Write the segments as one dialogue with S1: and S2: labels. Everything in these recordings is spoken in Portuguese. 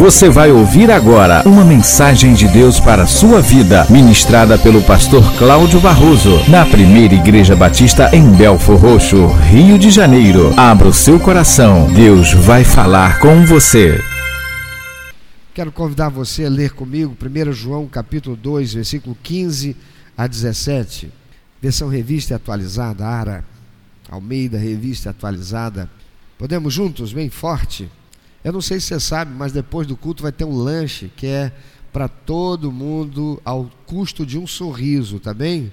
S1: Você vai ouvir agora uma mensagem de Deus para a sua vida, ministrada pelo pastor Cláudio Barroso, na primeira Igreja Batista em Belfor Roxo, Rio de Janeiro. Abra o seu coração, Deus vai falar com você.
S2: Quero convidar você a ler comigo 1 João capítulo 2, versículo 15 a 17. Versão revista atualizada, Ara, Almeida, revista atualizada. Podemos juntos, bem forte? Eu não sei se você sabe, mas depois do culto vai ter um lanche que é para todo mundo ao custo de um sorriso, tá bem?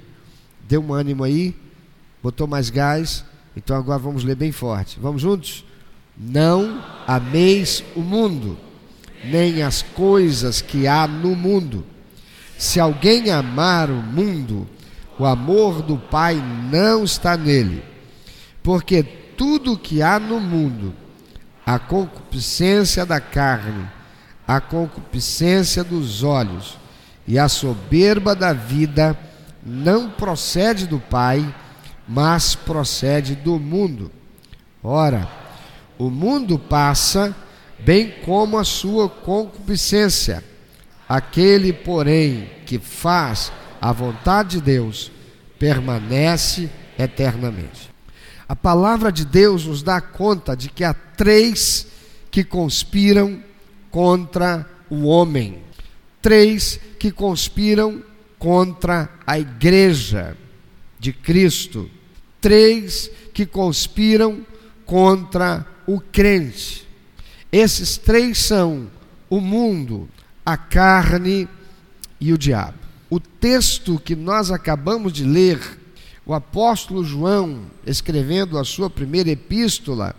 S2: Deu um ânimo aí, botou mais gás, então agora vamos ler bem forte. Vamos juntos? Não ameis o mundo, nem as coisas que há no mundo. Se alguém amar o mundo, o amor do Pai não está nele. Porque tudo que há no mundo, a concupiscência da carne, a concupiscência dos olhos e a soberba da vida não procede do Pai, mas procede do mundo. Ora, o mundo passa, bem como a sua concupiscência. Aquele, porém, que faz a vontade de Deus, permanece eternamente. A palavra de Deus nos dá conta de que há três que conspiram contra o homem, três que conspiram contra a igreja de Cristo, três que conspiram contra o crente. Esses três são o mundo, a carne e o diabo. O texto que nós acabamos de ler o apóstolo João, escrevendo a sua primeira epístola,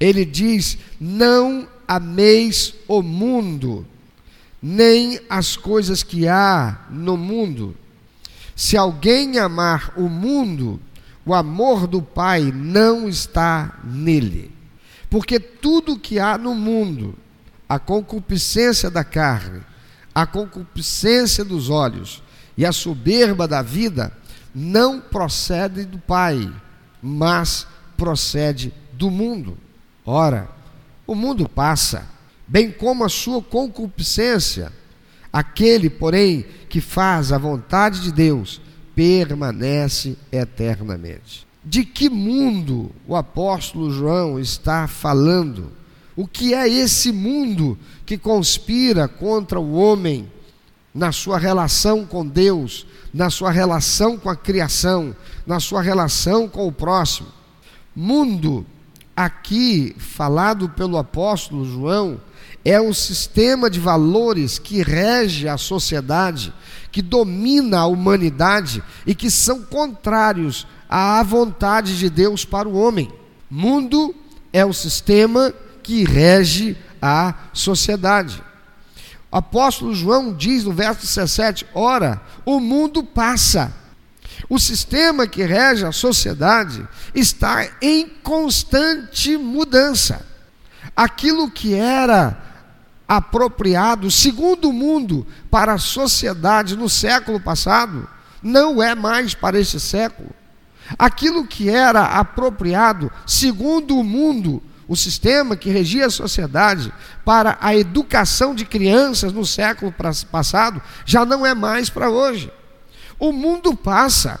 S2: ele diz: Não ameis o mundo, nem as coisas que há no mundo. Se alguém amar o mundo, o amor do Pai não está nele. Porque tudo que há no mundo, a concupiscência da carne, a concupiscência dos olhos e a soberba da vida, não procede do Pai, mas procede do mundo. Ora, o mundo passa, bem como a sua concupiscência. Aquele, porém, que faz a vontade de Deus, permanece eternamente. De que mundo o apóstolo João está falando? O que é esse mundo que conspira contra o homem na sua relação com Deus, na sua relação com a criação, na sua relação com o próximo. Mundo, aqui falado pelo apóstolo João, é o sistema de valores que rege a sociedade, que domina a humanidade e que são contrários à vontade de Deus para o homem. Mundo é o sistema que rege a sociedade apóstolo João diz no verso 17: Ora, o mundo passa. O sistema que rege a sociedade está em constante mudança. Aquilo que era apropriado, segundo o mundo, para a sociedade no século passado, não é mais para este século. Aquilo que era apropriado, segundo o mundo, o sistema que regia a sociedade para a educação de crianças no século passado já não é mais para hoje. O mundo passa.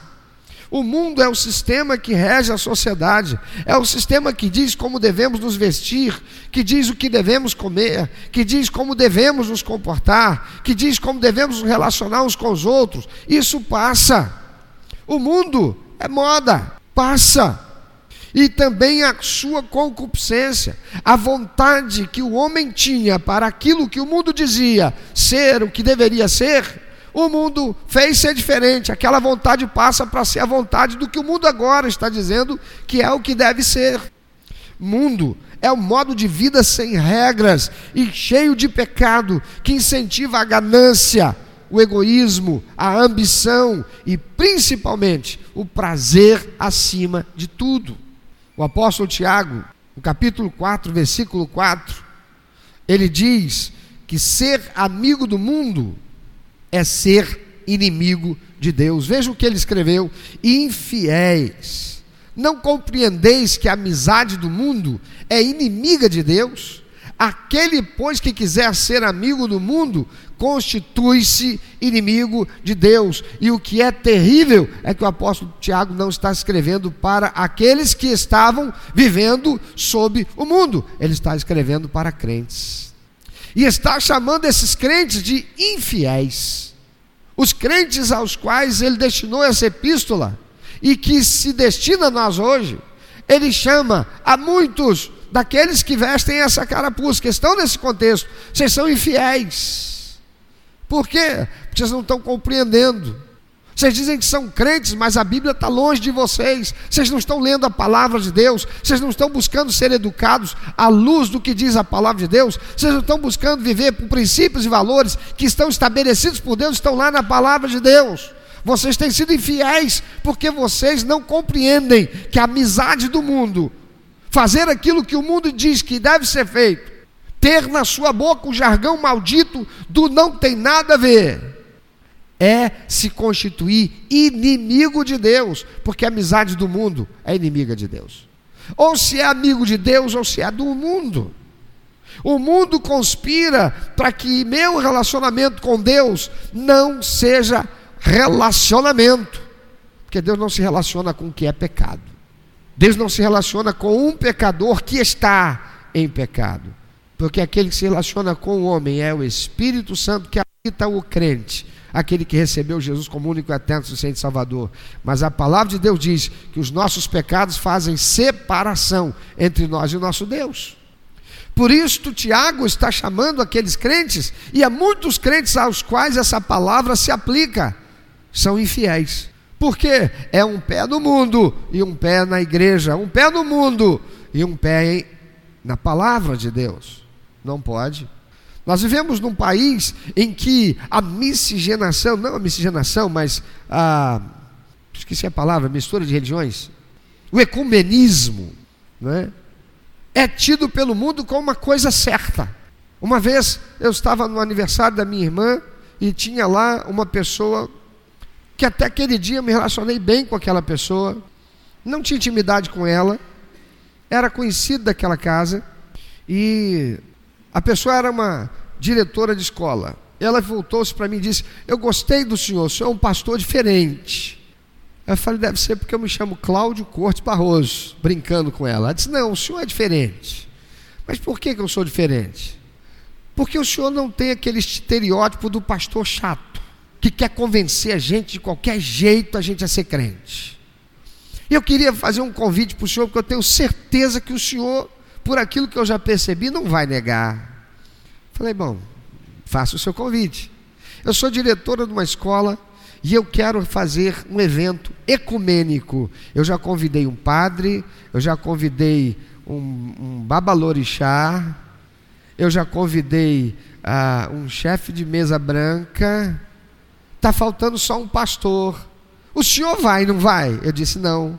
S2: O mundo é o sistema que rege a sociedade, é o sistema que diz como devemos nos vestir, que diz o que devemos comer, que diz como devemos nos comportar, que diz como devemos nos relacionar uns com os outros. Isso passa. O mundo é moda, passa e também a sua concupiscência, a vontade que o homem tinha para aquilo que o mundo dizia ser o que deveria ser, o mundo fez ser diferente. Aquela vontade passa para ser a vontade do que o mundo agora está dizendo que é o que deve ser. Mundo é um modo de vida sem regras e cheio de pecado que incentiva a ganância, o egoísmo, a ambição e principalmente o prazer acima de tudo. O apóstolo Tiago, no capítulo 4, versículo 4, ele diz que ser amigo do mundo é ser inimigo de Deus. Veja o que ele escreveu: infiéis. Não compreendeis que a amizade do mundo é inimiga de Deus? Aquele, pois, que quiser ser amigo do mundo, constitui-se inimigo de Deus. E o que é terrível é que o apóstolo Tiago não está escrevendo para aqueles que estavam vivendo sob o mundo, ele está escrevendo para crentes. E está chamando esses crentes de infiéis. Os crentes aos quais ele destinou essa epístola e que se destina a nós hoje, ele chama a muitos daqueles que vestem essa carapuça, que estão nesse contexto, vocês são infiéis. Por quê? Porque vocês não estão compreendendo. Vocês dizem que são crentes, mas a Bíblia está longe de vocês. Vocês não estão lendo a palavra de Deus. Vocês não estão buscando ser educados à luz do que diz a palavra de Deus. Vocês não estão buscando viver por princípios e valores que estão estabelecidos por Deus, estão lá na palavra de Deus. Vocês têm sido infiéis porque vocês não compreendem que a amizade do mundo fazer aquilo que o mundo diz que deve ser feito, ter na sua boca o jargão maldito do não tem nada a ver, é se constituir inimigo de Deus, porque a amizade do mundo é inimiga de Deus. Ou se é amigo de Deus, ou se é do mundo. O mundo conspira para que meu relacionamento com Deus não seja relacionamento, porque Deus não se relaciona com o que é pecado. Deus não se relaciona com um pecador que está em pecado. Porque aquele que se relaciona com o homem é o Espírito Santo que habita o crente, aquele que recebeu Jesus como único eterno suficiente Salvador. Mas a palavra de Deus diz que os nossos pecados fazem separação entre nós e o nosso Deus. Por isso, Tiago está chamando aqueles crentes, e há muitos crentes aos quais essa palavra se aplica, são infiéis. Porque é um pé no mundo e um pé na igreja, um pé no mundo e um pé na palavra de Deus. Não pode. Nós vivemos num país em que a miscigenação, não a miscigenação, mas a. esqueci a palavra, mistura de religiões, o ecumenismo, não é? é tido pelo mundo como uma coisa certa. Uma vez eu estava no aniversário da minha irmã e tinha lá uma pessoa que até aquele dia eu me relacionei bem com aquela pessoa, não tinha intimidade com ela, era conhecido daquela casa e a pessoa era uma diretora de escola. Ela voltou-se para mim e disse: Eu gostei do senhor, o senhor é um pastor diferente. Eu falei: Deve ser porque eu me chamo Cláudio Cortes Barroso, brincando com ela. Ela disse: Não, o senhor é diferente. Mas por que, que eu sou diferente? Porque o senhor não tem aquele estereótipo do pastor chato que quer convencer a gente de qualquer jeito a gente a ser crente. E eu queria fazer um convite para o senhor, porque eu tenho certeza que o senhor, por aquilo que eu já percebi, não vai negar. Falei, bom, faça o seu convite. Eu sou diretora de uma escola e eu quero fazer um evento ecumênico. Eu já convidei um padre, eu já convidei um, um babalorixá, eu já convidei uh, um chefe de mesa branca, está faltando só um pastor. O senhor vai, não vai? Eu disse, não.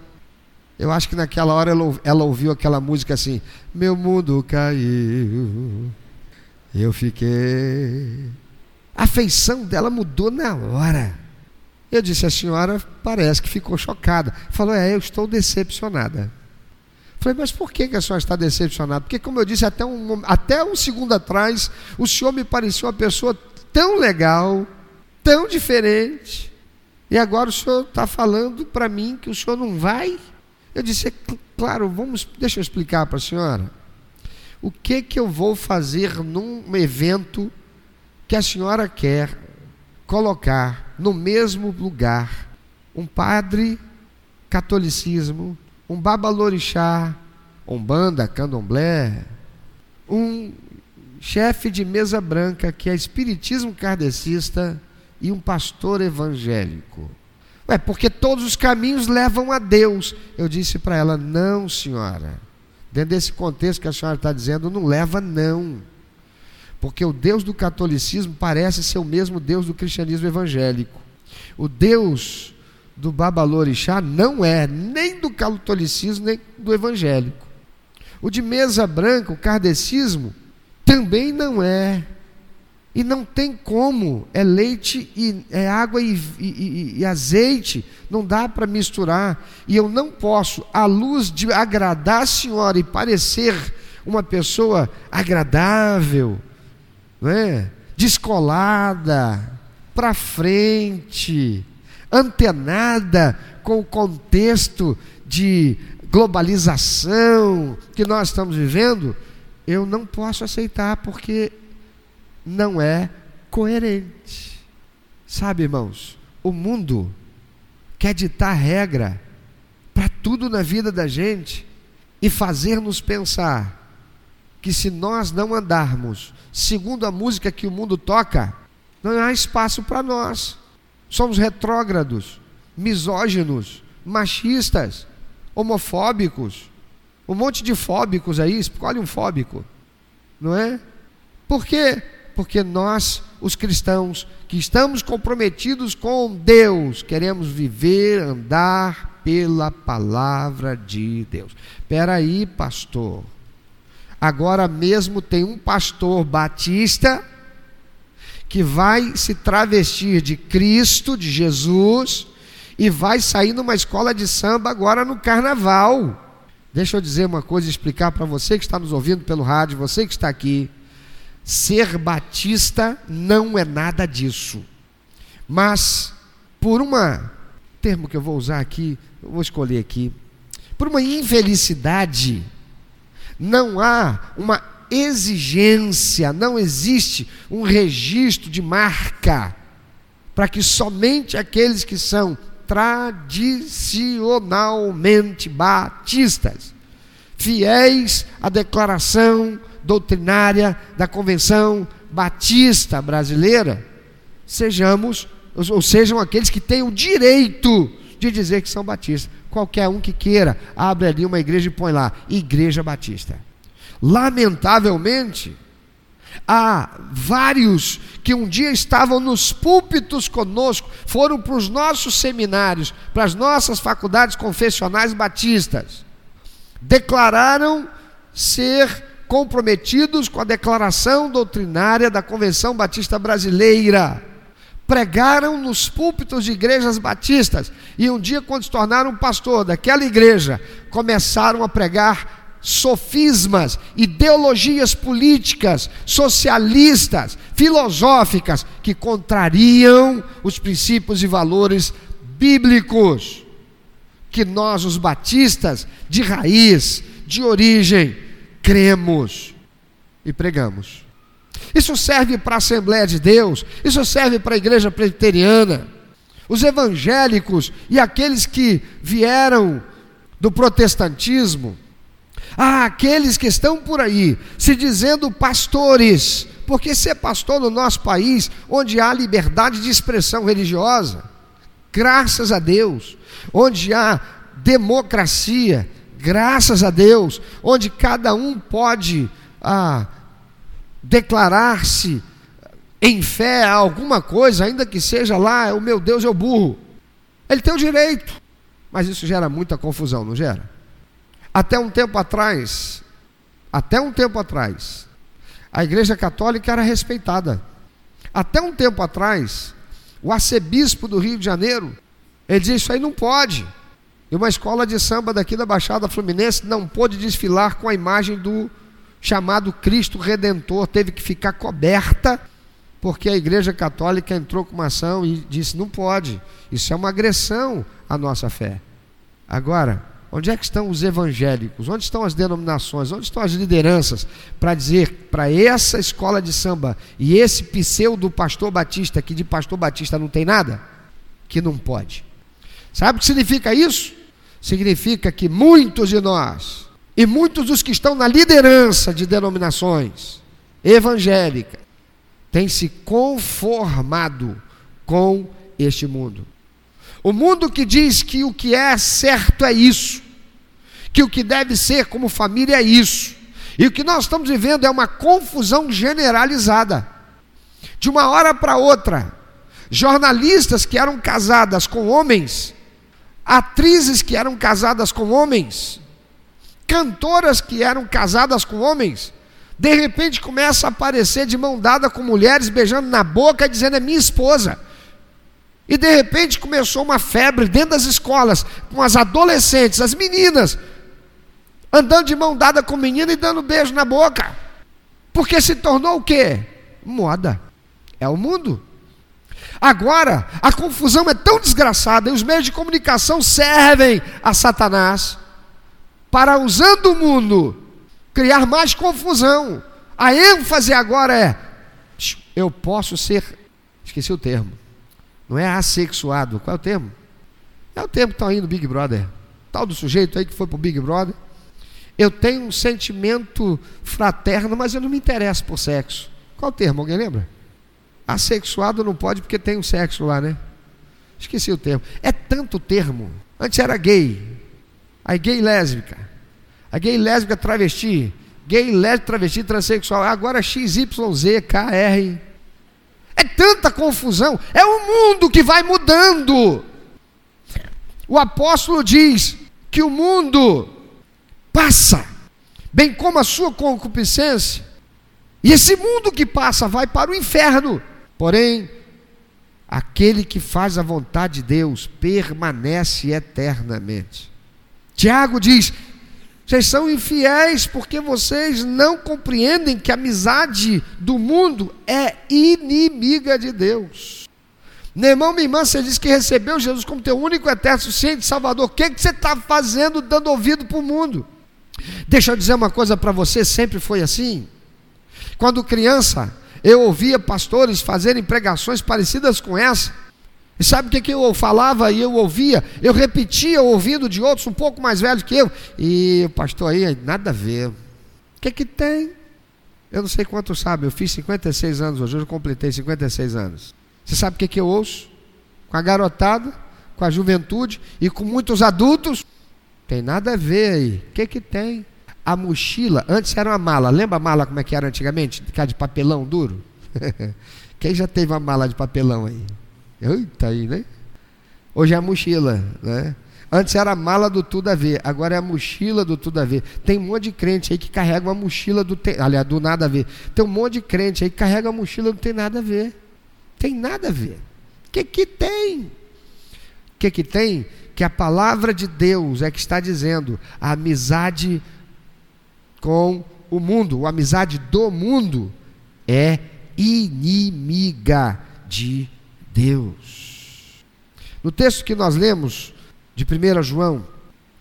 S2: Eu acho que naquela hora ela, ela ouviu aquela música assim: Meu mundo caiu, eu fiquei. A feição dela mudou na hora. Eu disse: A senhora parece que ficou chocada. Falou: É, eu estou decepcionada. Falei, mas por que, que a senhora está decepcionada? Porque, como eu disse, até um, até um segundo atrás, o senhor me parecia uma pessoa tão legal, tão diferente. E agora o senhor está falando para mim que o senhor não vai? Eu disse, claro, vamos, deixa eu explicar para a senhora. O que que eu vou fazer num evento que a senhora quer colocar no mesmo lugar um padre catolicismo, um babalorixá, um banda, candomblé, um chefe de mesa branca que é espiritismo kardecista, e um pastor evangélico. É porque todos os caminhos levam a Deus. Eu disse para ela: não, senhora. Dentro desse contexto que a senhora está dizendo, não leva, não. Porque o Deus do catolicismo parece ser o mesmo Deus do cristianismo evangélico. O Deus do Babalorixá não é nem do catolicismo nem do evangélico. O de mesa branca, o kardecismo, também não é. E não tem como, é leite e é água e, e, e azeite, não dá para misturar. E eu não posso, à luz de agradar a senhora e parecer uma pessoa agradável, não é? descolada, para frente, antenada com o contexto de globalização que nós estamos vivendo, eu não posso aceitar porque não é coerente. Sabe, irmãos, o mundo quer ditar regra para tudo na vida da gente e fazer-nos pensar que se nós não andarmos segundo a música que o mundo toca, não há espaço para nós. Somos retrógrados, misóginos, machistas, homofóbicos, um monte de fóbicos aí, escolhe um fóbico, não é? Por quê? Porque nós, os cristãos, que estamos comprometidos com Deus, queremos viver, andar pela palavra de Deus. Espera aí, pastor. Agora mesmo tem um pastor batista que vai se travestir de Cristo, de Jesus, e vai sair numa escola de samba agora no carnaval. Deixa eu dizer uma coisa, explicar para você que está nos ouvindo pelo rádio, você que está aqui. Ser batista não é nada disso. Mas, por uma, termo que eu vou usar aqui, vou escolher aqui, por uma infelicidade não há uma exigência, não existe um registro de marca para que somente aqueles que são tradicionalmente batistas, fiéis à declaração doutrinária da Convenção Batista Brasileira, sejamos ou sejam aqueles que têm o direito de dizer que são batistas qualquer um que queira, abre ali uma igreja e põe lá, Igreja Batista. Lamentavelmente, há vários que um dia estavam nos púlpitos conosco, foram para os nossos seminários, para as nossas faculdades confessionais batistas, declararam ser comprometidos com a declaração doutrinária da Convenção Batista Brasileira. Pregaram nos púlpitos de igrejas batistas e um dia, quando se tornaram pastor daquela igreja, começaram a pregar sofismas, ideologias políticas, socialistas, filosóficas, que contrariam os princípios e valores bíblicos. Que nós, os batistas, de raiz, de origem, cremos e pregamos. Isso serve para a Assembleia de Deus, isso serve para a igreja presbiteriana. Os evangélicos e aqueles que vieram do protestantismo, ah, aqueles que estão por aí se dizendo pastores, porque ser pastor no nosso país, onde há liberdade de expressão religiosa, graças a Deus, onde há democracia, graças a Deus, onde cada um pode ah, declarar-se em fé a alguma coisa, ainda que seja lá, o meu Deus é o burro. Ele tem o direito, mas isso gera muita confusão, não gera? Até um tempo atrás, até um tempo atrás, a Igreja Católica era respeitada. Até um tempo atrás, o arcebispo do Rio de Janeiro, ele dizia: Isso aí não pode. E uma escola de samba daqui da Baixada Fluminense não pôde desfilar com a imagem do chamado Cristo Redentor teve que ficar coberta porque a Igreja Católica entrou com uma ação e disse: não pode, isso é uma agressão à nossa fé. Agora, onde é que estão os evangélicos? Onde estão as denominações? Onde estão as lideranças para dizer para essa escola de samba e esse pseudo pastor batista, que de pastor batista não tem nada, que não pode? Sabe o que significa isso? Significa que muitos de nós e muitos dos que estão na liderança de denominações evangélicas têm se conformado com este mundo. O mundo que diz que o que é certo é isso, que o que deve ser como família é isso, e o que nós estamos vivendo é uma confusão generalizada. De uma hora para outra, jornalistas que eram casadas com homens, atrizes que eram casadas com homens, cantoras que eram casadas com homens, de repente começa a aparecer de mão dada com mulheres, beijando na boca, dizendo é minha esposa. E de repente começou uma febre dentro das escolas, com as adolescentes, as meninas, andando de mão dada com menina e dando beijo na boca. Porque se tornou o quê? Moda. É o mundo. Agora, a confusão é tão desgraçada e os meios de comunicação servem a Satanás para, usando o mundo, criar mais confusão. A ênfase agora é: eu posso ser, esqueci o termo, não é assexuado, qual é o termo? É o termo que está aí no Big Brother, tal do sujeito aí que foi para o Big Brother. Eu tenho um sentimento fraterno, mas eu não me interesso por sexo. Qual o termo? Alguém lembra? Assexuado não pode porque tem um sexo lá, né? Esqueci o termo. É tanto termo. Antes era gay. Aí gay lésbica. A gay lésbica travesti. Gay lésbica travesti transexual. Agora XYZ, KR. É tanta confusão. É o mundo que vai mudando. O apóstolo diz que o mundo passa, bem como a sua concupiscência. E esse mundo que passa vai para o inferno. Porém, aquele que faz a vontade de Deus permanece eternamente. Tiago diz: vocês são infiéis porque vocês não compreendem que a amizade do mundo é inimiga de Deus. Meu irmão, minha irmã, você disse que recebeu Jesus como teu único eterno suficiente Salvador. O que, que você está fazendo dando ouvido para o mundo? Deixa eu dizer uma coisa para você: sempre foi assim. Quando criança, eu ouvia pastores fazerem pregações parecidas com essa. E sabe o que, que eu falava e eu ouvia? Eu repetia ouvindo de outros um pouco mais velhos que eu. E o pastor aí, nada a ver. O que que tem? Eu não sei quanto sabe, eu fiz 56 anos hoje, eu completei 56 anos. Você sabe o que, que eu ouço? Com a garotada, com a juventude e com muitos adultos. Tem nada a ver aí. O que que tem? A mochila, antes era uma mala. Lembra a mala como é que era antigamente? Que de papelão duro? Quem já teve uma mala de papelão aí? Eita aí, né? Hoje é a mochila, né? Antes era a mala do tudo a ver, agora é a mochila do tudo a ver. Tem um monte de crente aí que carrega uma mochila do, te... aliás, do nada a ver. Tem um monte de crente aí que carrega uma mochila do tem nada a ver. Tem nada a ver. O que que tem? O que que tem? Que a palavra de Deus é que está dizendo a amizade com o mundo, a amizade do mundo é inimiga de Deus. No texto que nós lemos de 1 João,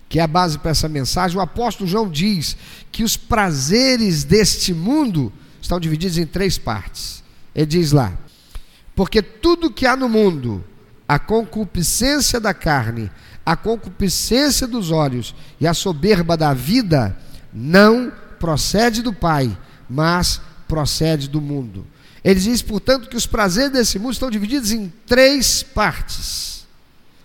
S2: que é a base para essa mensagem, o apóstolo João diz que os prazeres deste mundo estão divididos em três partes. Ele diz lá: porque tudo que há no mundo, a concupiscência da carne, a concupiscência dos olhos e a soberba da vida, não procede do Pai, mas procede do mundo. Ele diz, portanto, que os prazeres desse mundo estão divididos em três partes,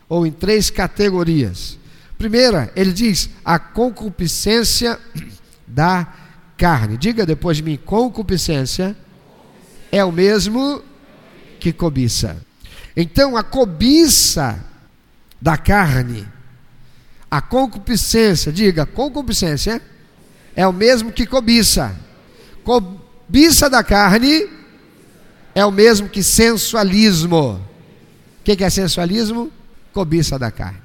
S2: ou em três categorias. Primeira, ele diz a concupiscência da carne. Diga depois de mim: concupiscência é o mesmo que cobiça. Então, a cobiça da carne, a concupiscência, diga, concupiscência é o mesmo que cobiça. Cobiça da carne é o mesmo que sensualismo. O que é sensualismo? Cobiça da carne.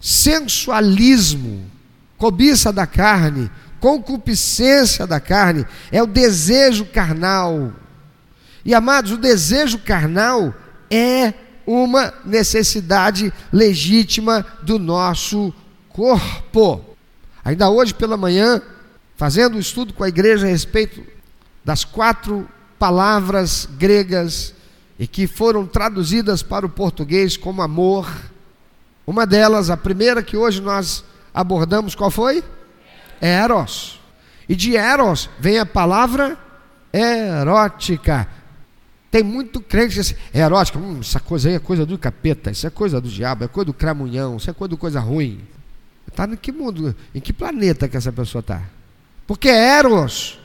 S2: Sensualismo, cobiça da carne, concupiscência da carne, é o desejo carnal. E amados, o desejo carnal é uma necessidade legítima do nosso corpo. Ainda hoje pela manhã, fazendo um estudo com a igreja a respeito das quatro palavras gregas e que foram traduzidas para o português como amor. Uma delas, a primeira que hoje nós abordamos, qual foi? Eros. E de Eros vem a palavra erótica. Tem muito crente que diz, é erótica, hum, essa coisa aí é coisa do capeta, isso é coisa do diabo, é coisa do cramunhão, isso é coisa do coisa ruim. Está em que mundo, em que planeta que essa pessoa está? Porque Eros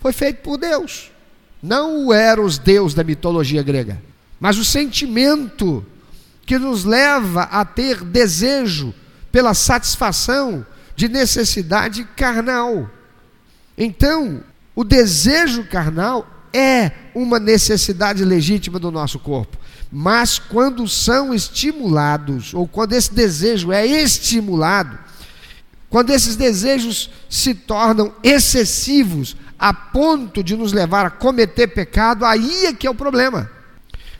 S2: foi feito por Deus. Não o Eros, Deus da mitologia grega, mas o sentimento que nos leva a ter desejo pela satisfação de necessidade carnal. Então, o desejo carnal é uma necessidade legítima do nosso corpo. Mas quando são estimulados, ou quando esse desejo é estimulado, quando esses desejos se tornam excessivos a ponto de nos levar a cometer pecado, aí é que é o problema.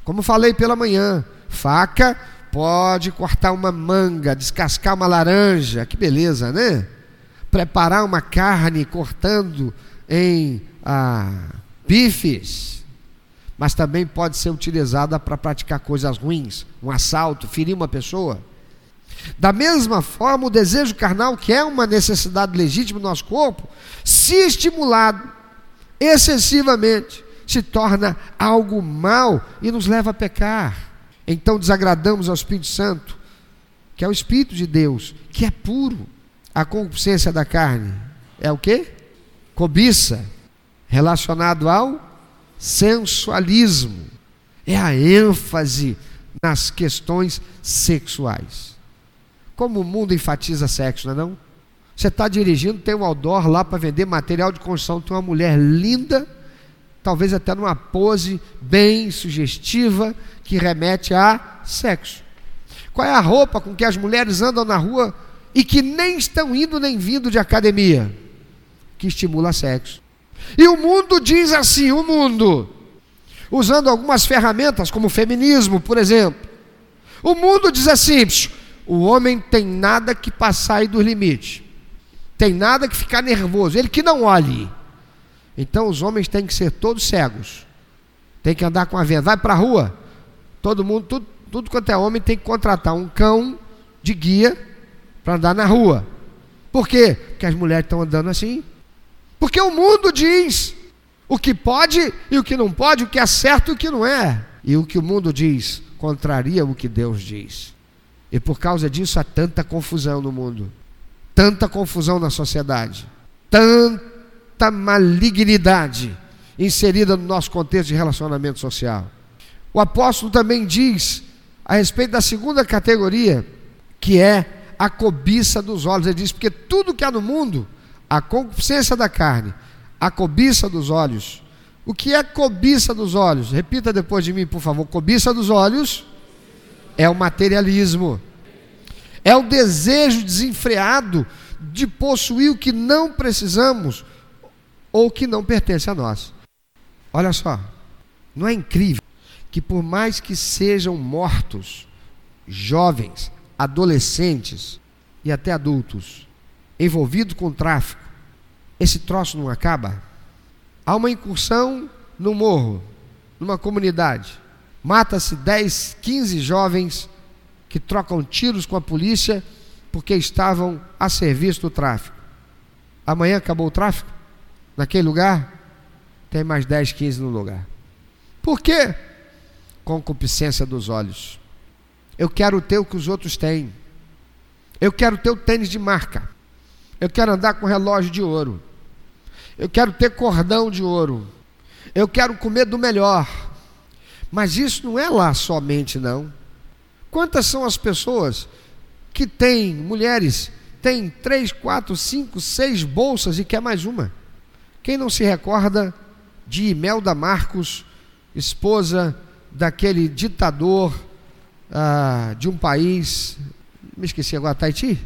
S2: Como falei pela manhã, faca pode cortar uma manga, descascar uma laranja, que beleza, né? Preparar uma carne cortando em ah, bifes, mas também pode ser utilizada para praticar coisas ruins, um assalto, ferir uma pessoa. Da mesma forma, o desejo carnal, que é uma necessidade legítima do nosso corpo, se estimulado excessivamente, se torna algo mal e nos leva a pecar. Então desagradamos ao Espírito Santo, que é o Espírito de Deus, que é puro. A concupiscência da carne é o que? Cobiça, relacionado ao sensualismo. É a ênfase nas questões sexuais. Como o mundo enfatiza sexo, não é não? Você está dirigindo, tem um outdoor lá para vender material de construção, tem uma mulher linda, talvez até numa pose bem sugestiva, que remete a sexo. Qual é a roupa com que as mulheres andam na rua e que nem estão indo nem vindo de academia? Que estimula sexo. E o mundo diz assim: o mundo, usando algumas ferramentas, como o feminismo, por exemplo. O mundo diz assim: o homem tem nada que passar dos limites, tem nada que ficar nervoso, ele que não olhe. Então os homens têm que ser todos cegos, tem que andar com a venda. Vai para a rua, todo mundo, tudo, tudo quanto é homem tem que contratar um cão de guia para andar na rua. Por quê? Porque as mulheres estão andando assim. Porque o mundo diz o que pode e o que não pode, o que é certo e o que não é. E o que o mundo diz contraria o que Deus diz. E por causa disso há tanta confusão no mundo, tanta confusão na sociedade, tanta malignidade inserida no nosso contexto de relacionamento social. O apóstolo também diz a respeito da segunda categoria, que é a cobiça dos olhos. Ele diz: porque tudo que há no mundo, a concupiscência da carne, a cobiça dos olhos. O que é cobiça dos olhos? Repita depois de mim, por favor. Cobiça dos olhos é o materialismo, é o desejo desenfreado de possuir o que não precisamos ou que não pertence a nós. Olha só, não é incrível que por mais que sejam mortos jovens, adolescentes e até adultos envolvidos com tráfico, esse troço não acaba? Há uma incursão no morro, numa comunidade Mata-se 10, 15 jovens que trocam tiros com a polícia porque estavam a serviço do tráfico. Amanhã acabou o tráfico? Naquele lugar? Tem mais 10, 15 no lugar. Por quê? Concupiscência dos olhos. Eu quero ter o que os outros têm. Eu quero ter o tênis de marca. Eu quero andar com relógio de ouro. Eu quero ter cordão de ouro. Eu quero comer do melhor. Mas isso não é lá somente, não. Quantas são as pessoas que têm, mulheres, têm três, quatro, cinco, seis bolsas e quer mais uma? Quem não se recorda de Imelda Marcos, esposa daquele ditador ah, de um país, me esqueci agora, Tahiti?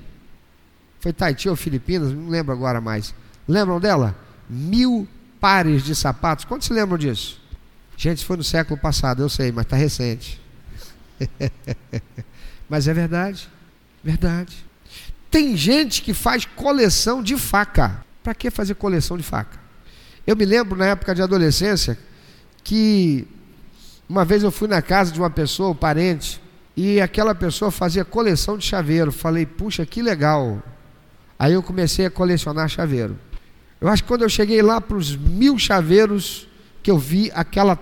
S2: Foi Tahiti ou Filipinas, não lembro agora mais. Lembram dela? Mil pares de sapatos. Quantos se lembram disso? Gente, isso foi no século passado, eu sei, mas está recente. mas é verdade, verdade. Tem gente que faz coleção de faca. Para que fazer coleção de faca? Eu me lembro na época de adolescência que uma vez eu fui na casa de uma pessoa, um parente, e aquela pessoa fazia coleção de chaveiro. Falei, puxa, que legal. Aí eu comecei a colecionar chaveiro. Eu acho que quando eu cheguei lá para os mil chaveiros, que eu vi aquela,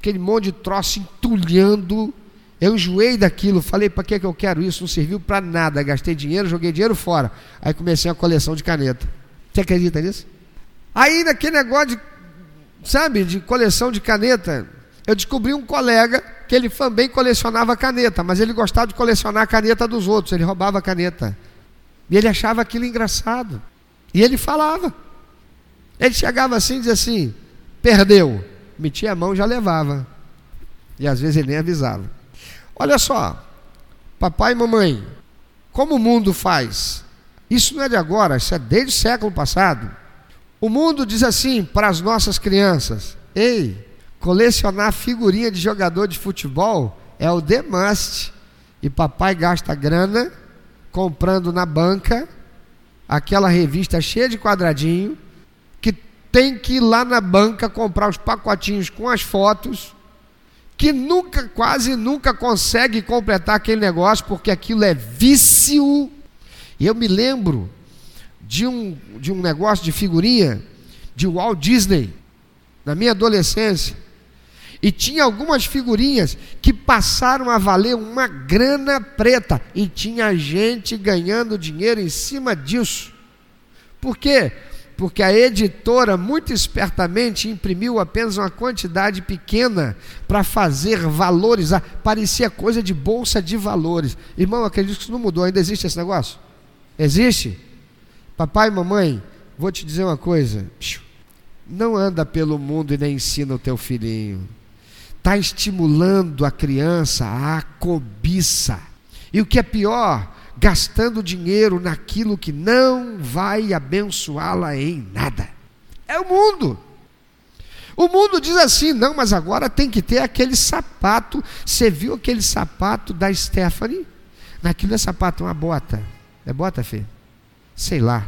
S2: aquele monte de troço entulhando. Eu enjoei daquilo, falei, para que, que eu quero isso? Não serviu para nada. Gastei dinheiro, joguei dinheiro fora. Aí comecei a coleção de caneta. Você acredita nisso? Aí naquele negócio de, sabe, de coleção de caneta, eu descobri um colega que ele também colecionava caneta, mas ele gostava de colecionar a caneta dos outros, ele roubava a caneta. E ele achava aquilo engraçado. E ele falava. Ele chegava assim e dizia assim: Perdeu. Metia a mão já levava. E às vezes ele nem avisava. Olha só, papai e mamãe, como o mundo faz Isso não é de agora, isso é desde o século passado. O mundo diz assim para as nossas crianças: ei, colecionar figurinha de jogador de futebol é o Must. E papai gasta grana comprando na banca aquela revista cheia de quadradinho tem que ir lá na banca comprar os pacotinhos com as fotos que nunca, quase nunca consegue completar aquele negócio porque aquilo é vício. E eu me lembro de um, de um negócio de figurinha de Walt Disney na minha adolescência e tinha algumas figurinhas que passaram a valer uma grana preta. E tinha gente ganhando dinheiro em cima disso. Por quê? Porque a editora, muito espertamente, imprimiu apenas uma quantidade pequena para fazer valorizar. Parecia coisa de bolsa de valores. Irmão, acredito que isso não mudou. Ainda existe esse negócio? Existe? Papai e mamãe, vou te dizer uma coisa. Não anda pelo mundo e nem ensina o teu filhinho está estimulando a criança à cobiça. E o que é pior, gastando dinheiro naquilo que não vai abençoá-la em nada. É o mundo. O mundo diz assim: não, mas agora tem que ter aquele sapato. Você viu aquele sapato da Stephanie? Naquilo é sapato, uma bota. É bota, Fê? Sei lá.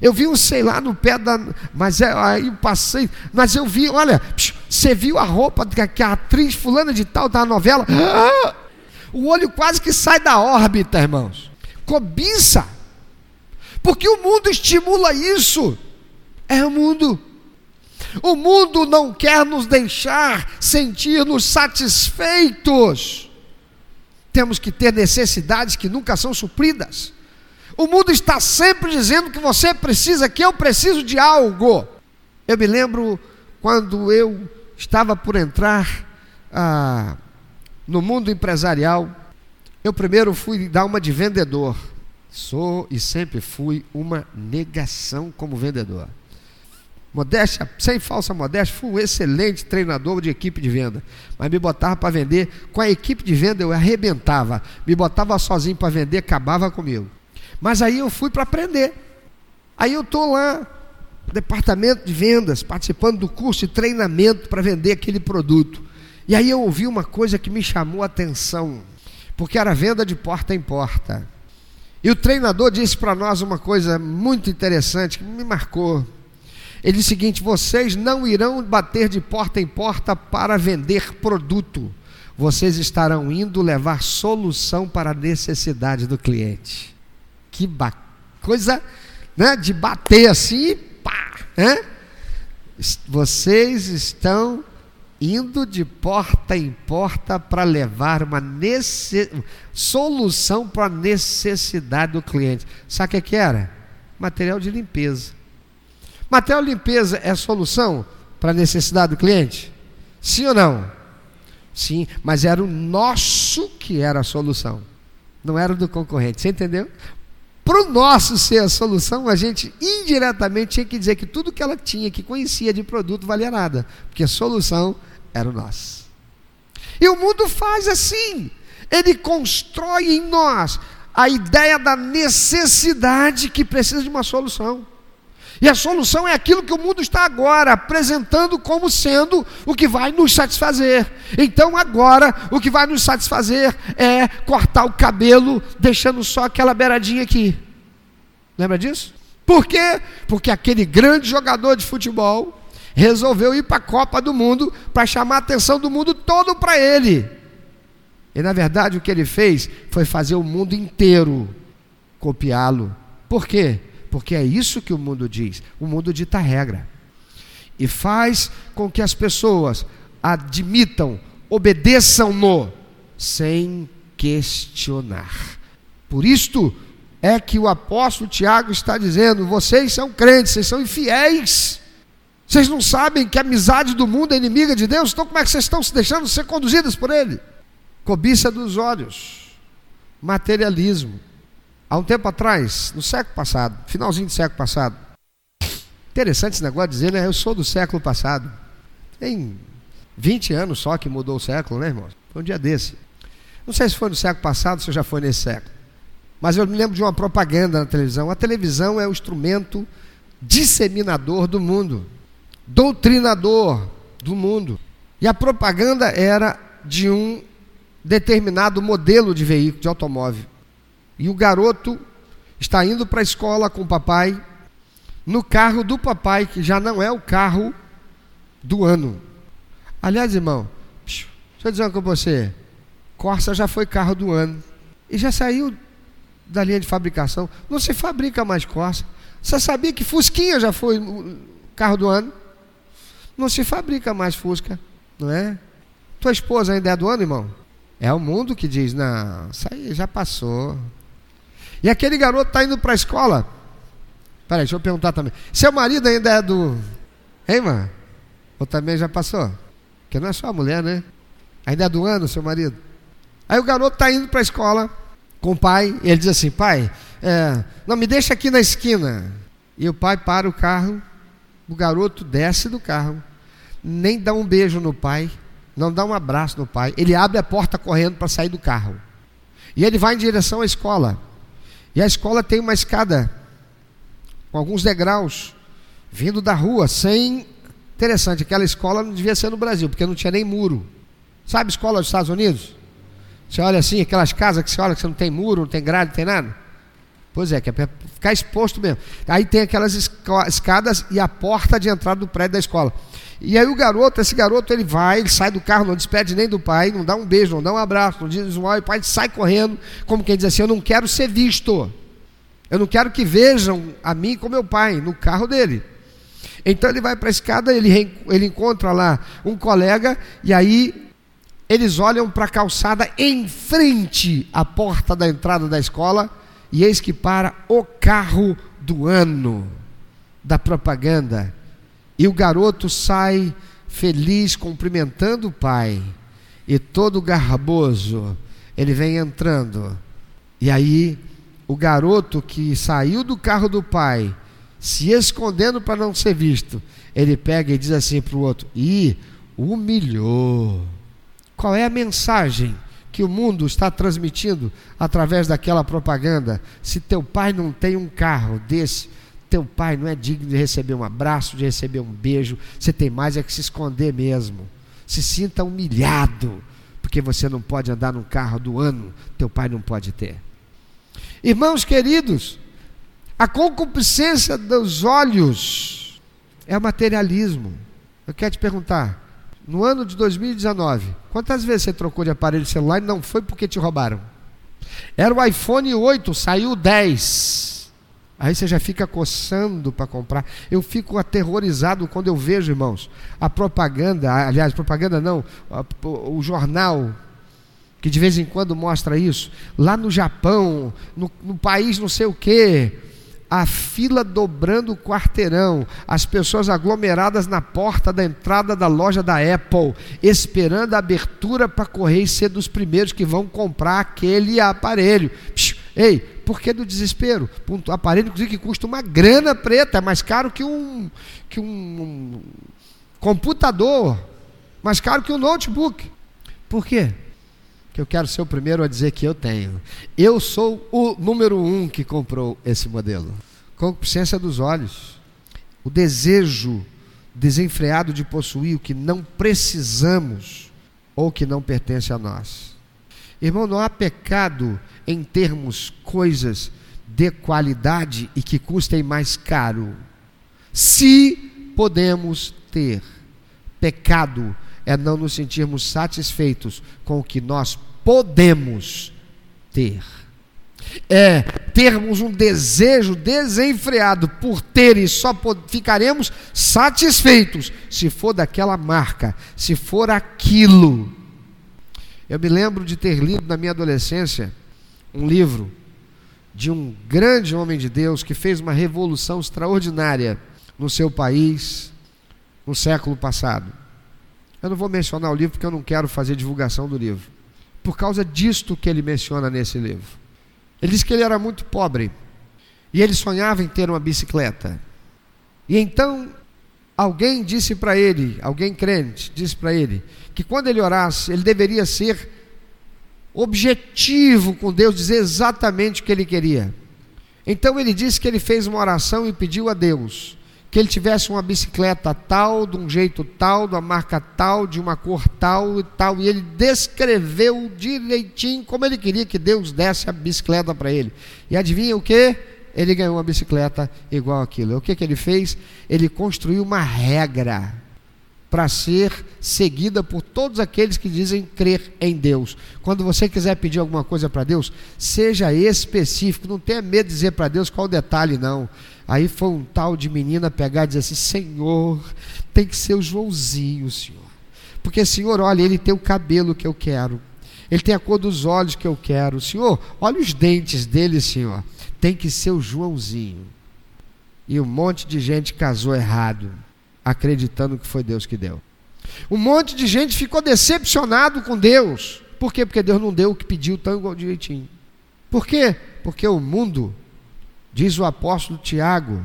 S2: Eu vi um sei lá no pé da. Mas é, aí eu passei. Mas eu vi, olha, você viu a roupa que a atriz fulana de tal da novela? Ah! O olho quase que sai da órbita, irmãos. Cobiça. Porque o mundo estimula isso. É o mundo. O mundo não quer nos deixar sentir-nos satisfeitos. Temos que ter necessidades que nunca são supridas. O mundo está sempre dizendo que você precisa, que eu preciso de algo. Eu me lembro quando eu estava por entrar ah, no mundo empresarial, eu primeiro fui dar uma de vendedor. Sou e sempre fui uma negação como vendedor. Modéstia, sem falsa modéstia, fui um excelente treinador de equipe de venda. Mas me botava para vender, com a equipe de venda eu arrebentava. Me botava sozinho para vender, acabava comigo. Mas aí eu fui para aprender. Aí eu estou lá, departamento de vendas, participando do curso de treinamento para vender aquele produto. E aí eu ouvi uma coisa que me chamou a atenção, porque era venda de porta em porta. E o treinador disse para nós uma coisa muito interessante que me marcou. Ele disse o seguinte: vocês não irão bater de porta em porta para vender produto, vocês estarão indo levar solução para a necessidade do cliente que coisa né, de bater assim, pá, né? Vocês estão indo de porta em porta para levar uma solução para a necessidade do cliente. Sabe o que, que era? Material de limpeza. Material de limpeza é solução para a necessidade do cliente? Sim ou não? Sim, mas era o nosso que era a solução, não era do concorrente. Você entendeu? Para o nosso ser a solução, a gente indiretamente tinha que dizer que tudo que ela tinha, que conhecia de produto, valia nada, porque a solução era nosso. E o mundo faz assim, ele constrói em nós a ideia da necessidade que precisa de uma solução. E a solução é aquilo que o mundo está agora apresentando como sendo o que vai nos satisfazer. Então, agora, o que vai nos satisfazer é cortar o cabelo, deixando só aquela beiradinha aqui. Lembra disso? Por quê? Porque aquele grande jogador de futebol resolveu ir para a Copa do Mundo para chamar a atenção do mundo todo para ele. E na verdade o que ele fez foi fazer o mundo inteiro copiá-lo. Por quê? porque é isso que o mundo diz. O mundo dita regra e faz com que as pessoas admitam, obedeçam-no sem questionar. Por isto é que o apóstolo Tiago está dizendo: vocês são crentes, vocês são infiéis. Vocês não sabem que a amizade do mundo é inimiga de Deus? Então, como é que vocês estão se deixando ser conduzidos por ele? Cobiça dos olhos, materialismo, há um tempo atrás, no século passado, finalzinho do século passado. Interessante esse negócio de dizer, né? Eu sou do século passado. Tem 20 anos só que mudou o século, né, irmãos? Foi um dia desse. Não sei se foi no século passado, se já foi nesse século. Mas eu me lembro de uma propaganda na televisão. A televisão é o instrumento disseminador do mundo, doutrinador do mundo. E a propaganda era de um determinado modelo de veículo, de automóvel. E o garoto está indo para a escola com o papai, no carro do papai, que já não é o carro do ano. Aliás, irmão, deixa eu dizer uma coisa para você. Corsa já foi carro do ano. E já saiu da linha de fabricação. Não se fabrica mais Corsa. Você sabia que Fusquinha já foi carro do ano? Não se fabrica mais Fusca, não é? Tua esposa ainda é do ano, irmão? É o mundo que diz, não, isso aí já passou. E aquele garoto está indo para a escola. Peraí, deixa eu perguntar também. Seu marido ainda é do. Hein, mano? Ou também já passou? Porque não é só a mulher, né? Ainda é do ano, seu marido. Aí o garoto está indo para a escola com o pai, ele diz assim: pai, é, não me deixa aqui na esquina. E o pai para o carro, o garoto desce do carro, nem dá um beijo no pai, não dá um abraço no pai, ele abre a porta correndo para sair do carro. E ele vai em direção à escola. E a escola tem uma escada com alguns degraus vindo da rua, sem interessante, aquela escola não devia ser no Brasil, porque não tinha nem muro. Sabe escola dos Estados Unidos? Você olha assim, aquelas casas que você olha que você não tem muro, não tem grade, não tem nada. Pois é, que é para ficar exposto mesmo. Aí tem aquelas escadas e a porta de entrada do prédio da escola. E aí o garoto, esse garoto, ele vai, ele sai do carro, não despede nem do pai, não dá um beijo, não dá um abraço, não diz um oi, o pai sai correndo, como quem diz assim, eu não quero ser visto. Eu não quero que vejam a mim com meu pai, no carro dele. Então ele vai para a escada, ele, ele encontra lá um colega, e aí eles olham para a calçada em frente à porta da entrada da escola e eis que para o carro do ano da propaganda. E o garoto sai feliz cumprimentando o pai e todo garboso. Ele vem entrando. E aí o garoto que saiu do carro do pai, se escondendo para não ser visto, ele pega e diz assim para o outro: "E humilhou qual é a mensagem que o mundo está transmitindo através daquela propaganda? Se teu pai não tem um carro desse, teu pai não é digno de receber um abraço, de receber um beijo, você tem mais é que se esconder mesmo. Se sinta humilhado, porque você não pode andar num carro do ano, teu pai não pode ter. Irmãos queridos, a concupiscência dos olhos é o materialismo. Eu quero te perguntar, no ano de 2019, quantas vezes você trocou de aparelho celular e não foi porque te roubaram? Era o iPhone 8, saiu 10. Aí você já fica coçando para comprar. Eu fico aterrorizado quando eu vejo, irmãos, a propaganda, aliás, propaganda não, o jornal que de vez em quando mostra isso, lá no Japão, no, no país não sei o quê, a fila dobrando o quarteirão, as pessoas aglomeradas na porta da entrada da loja da Apple, esperando a abertura para correr e ser dos primeiros que vão comprar aquele aparelho. Psh, ei, por que do desespero? Um aparelho, inclusive, que custa uma grana preta, é mais caro que um, que um, computador, mais caro que um notebook. Por quê? Que eu quero ser o primeiro a dizer que eu tenho. Eu sou o número um que comprou esse modelo. Concupiscência dos olhos. O desejo desenfreado de possuir o que não precisamos ou que não pertence a nós. Irmão, não há pecado em termos coisas de qualidade e que custem mais caro. Se podemos ter pecado é não nos sentirmos satisfeitos com o que nós podemos ter. É termos um desejo desenfreado por ter e só ficaremos satisfeitos se for daquela marca, se for aquilo. Eu me lembro de ter lido na minha adolescência um livro de um grande homem de Deus que fez uma revolução extraordinária no seu país no século passado. Eu não vou mencionar o livro porque eu não quero fazer divulgação do livro. Por causa disto que ele menciona nesse livro. Ele diz que ele era muito pobre e ele sonhava em ter uma bicicleta. E então alguém disse para ele, alguém crente, disse para ele, que quando ele orasse, ele deveria ser objetivo com Deus, dizer exatamente o que ele queria. Então ele disse que ele fez uma oração e pediu a Deus que ele tivesse uma bicicleta tal, de um jeito tal, uma marca tal, de uma cor tal e tal, e ele descreveu direitinho como ele queria que Deus desse a bicicleta para ele. E adivinha o que? Ele ganhou uma bicicleta igual aquilo. O que, que ele fez? Ele construiu uma regra para ser seguida por todos aqueles que dizem crer em Deus. Quando você quiser pedir alguma coisa para Deus, seja específico, não tenha medo de dizer para Deus qual detalhe, não. Aí foi um tal de menina pegar e dizer assim: Senhor, tem que ser o Joãozinho, Senhor. Porque, Senhor, olha, ele tem o cabelo que eu quero, ele tem a cor dos olhos que eu quero. Senhor, olha os dentes dele, Senhor. Tem que ser o Joãozinho. E um monte de gente casou errado acreditando que foi Deus que deu. Um monte de gente ficou decepcionado com Deus. Por quê? Porque Deus não deu o que pediu tão direitinho. Por quê? Porque o mundo, diz o apóstolo Tiago,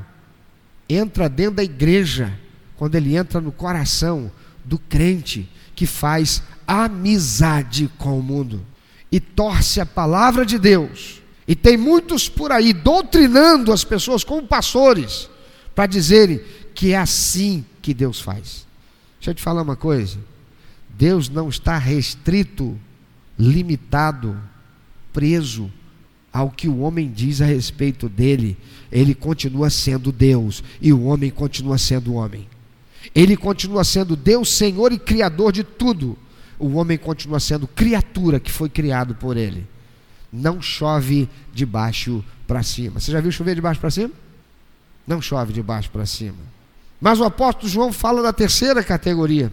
S2: entra dentro da igreja quando ele entra no coração do crente que faz amizade com o mundo e torce a palavra de Deus. E tem muitos por aí doutrinando as pessoas como pastores para dizerem que é assim que Deus faz. Deixa eu te falar uma coisa. Deus não está restrito, limitado, preso ao que o homem diz a respeito dele. Ele continua sendo Deus e o homem continua sendo homem. Ele continua sendo Deus, Senhor e Criador de tudo. O homem continua sendo criatura que foi criado por ele. Não chove de baixo para cima. Você já viu chover de baixo para cima? Não chove de baixo para cima. Mas o apóstolo João fala da terceira categoria.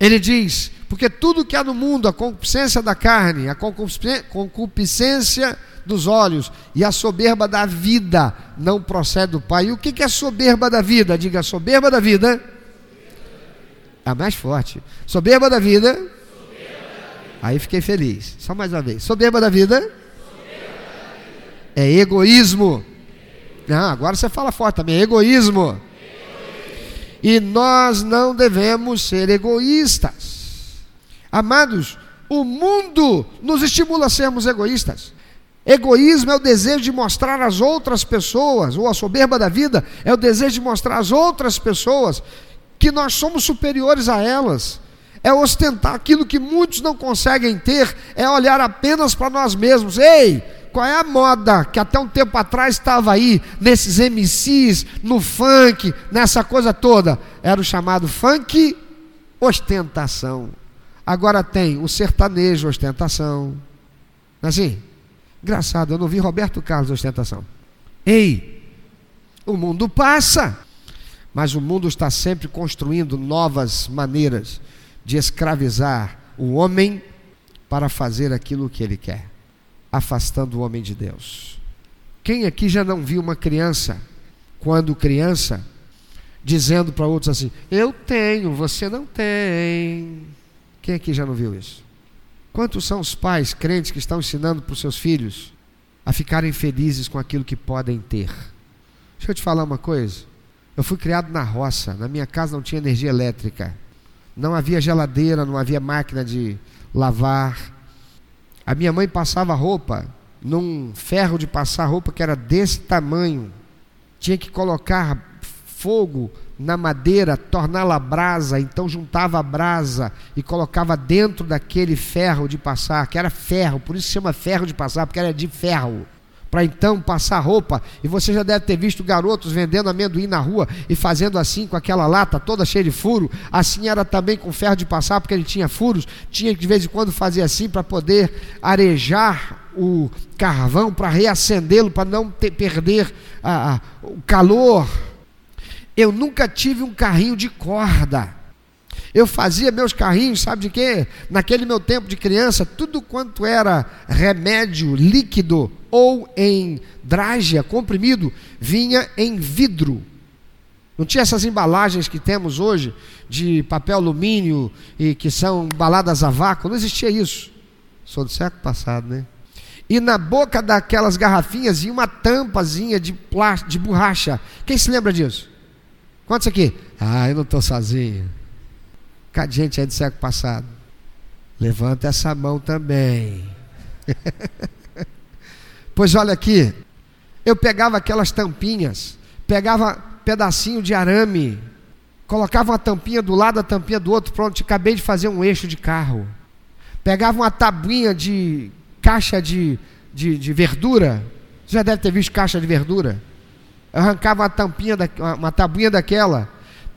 S2: Ele diz: porque tudo que há no mundo, a concupiscência da carne, a concupiscência dos olhos e a soberba da vida não procede do Pai. E o que é soberba da vida? Diga soberba da vida. A mais forte. Soberba da vida. Aí fiquei feliz. Só mais uma vez. Soberba da vida. É egoísmo. Não, agora você fala forte também. É egoísmo. E nós não devemos ser egoístas. Amados, o mundo nos estimula a sermos egoístas. Egoísmo é o desejo de mostrar às outras pessoas, ou a soberba da vida é o desejo de mostrar às outras pessoas que nós somos superiores a elas. É ostentar aquilo que muitos não conseguem ter, é olhar apenas para nós mesmos. Ei, qual é a moda que até um tempo atrás estava aí, nesses MCs, no funk, nessa coisa toda? Era o chamado funk ostentação. Agora tem o sertanejo ostentação. É assim? Engraçado, eu não vi Roberto Carlos ostentação. Ei, o mundo passa, mas o mundo está sempre construindo novas maneiras de escravizar o homem para fazer aquilo que ele quer afastando o homem de Deus. Quem aqui já não viu uma criança, quando criança, dizendo para outros assim: Eu tenho, você não tem. Quem aqui já não viu isso? Quantos são os pais crentes que estão ensinando para os seus filhos a ficarem felizes com aquilo que podem ter? Deixa eu te falar uma coisa. Eu fui criado na roça, na minha casa não tinha energia elétrica, não havia geladeira, não havia máquina de lavar, a minha mãe passava roupa num ferro de passar roupa que era desse tamanho. Tinha que colocar fogo na madeira, torná-la brasa, então juntava a brasa e colocava dentro daquele ferro de passar, que era ferro, por isso se chama ferro de passar, porque era de ferro para então passar roupa. E você já deve ter visto garotos vendendo amendoim na rua e fazendo assim com aquela lata toda cheia de furo. Assim era também com ferro de passar, porque ele tinha furos. Tinha que de vez em quando fazer assim para poder arejar o carvão, para reacendê-lo, para não ter, perder o calor. Eu nunca tive um carrinho de corda. Eu fazia meus carrinhos, sabe de quê? Naquele meu tempo de criança, tudo quanto era remédio líquido ou em drágia, comprimido, vinha em vidro. Não tinha essas embalagens que temos hoje de papel alumínio e que são embaladas a vácuo, não existia isso. Sou do século passado, né? E na boca daquelas garrafinhas ia uma tampazinha de, plástico, de borracha. Quem se lembra disso? Quantos aqui? Ah, eu não estou sozinho. Cadê gente aí do século passado? Levanta essa mão também. pois olha aqui, eu pegava aquelas tampinhas, pegava pedacinho de arame, colocava uma tampinha do lado, a tampinha do outro, pronto, acabei de fazer um eixo de carro. Pegava uma tabuinha de caixa de, de, de verdura, você já deve ter visto caixa de verdura. Eu arrancava uma tampinha, da, uma tabuinha daquela,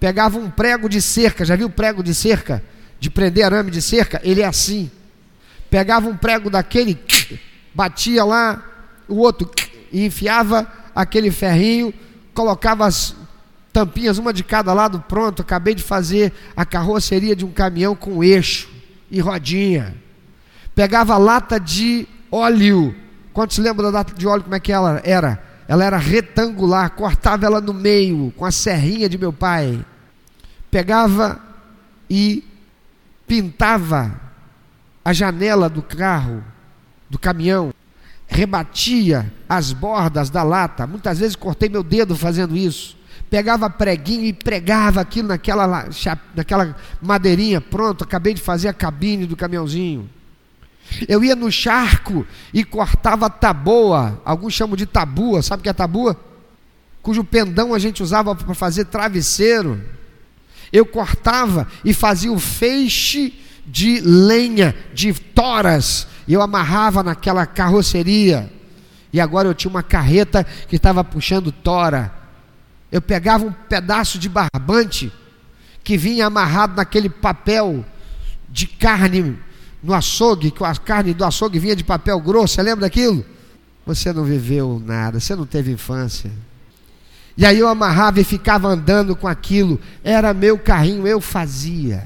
S2: pegava um prego de cerca, já viu prego de cerca? De prender arame de cerca? Ele é assim. Pegava um prego daquele, batia lá, o outro, e enfiava aquele ferrinho, colocava as tampinhas, uma de cada lado, pronto. Acabei de fazer a carroceria de um caminhão com eixo e rodinha. Pegava lata de óleo. Quantos lembram da lata de óleo? Como é que ela era? Ela era retangular, cortava ela no meio com a serrinha de meu pai. Pegava e pintava a janela do carro, do caminhão rebatia as bordas da lata. Muitas vezes cortei meu dedo fazendo isso. Pegava preguinho e pregava aquilo naquela, naquela madeirinha. Pronto, acabei de fazer a cabine do caminhãozinho. Eu ia no charco e cortava taboa. Alguns chamam de tabua. Sabe o que é tabua? Cujo pendão a gente usava para fazer travesseiro. Eu cortava e fazia o feixe de lenha, de toras e eu amarrava naquela carroceria. E agora eu tinha uma carreta que estava puxando tora. Eu pegava um pedaço de barbante que vinha amarrado naquele papel de carne no açougue, que a carne do açougue vinha de papel grosso. Você lembra daquilo? Você não viveu nada, você não teve infância. E aí eu amarrava e ficava andando com aquilo. Era meu carrinho, eu fazia.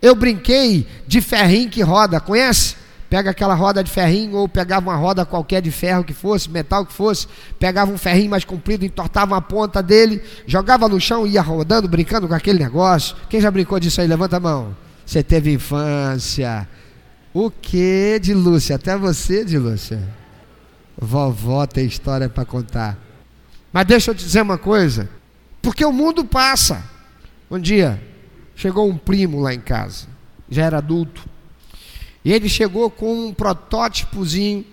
S2: Eu brinquei de ferrinho que roda, conhece? pega aquela roda de ferrinho ou pegava uma roda qualquer de ferro que fosse, metal que fosse, pegava um ferrinho mais comprido, entortava a ponta dele, jogava no chão e ia rodando, brincando com aquele negócio. Quem já brincou disso aí? Levanta a mão. Você teve infância. O que de Lúcia? Até você, de Lúcia. Vovó tem história para contar. Mas deixa eu te dizer uma coisa. Porque o mundo passa. Um dia chegou um primo lá em casa, já era adulto. E ele chegou com um protótipozinho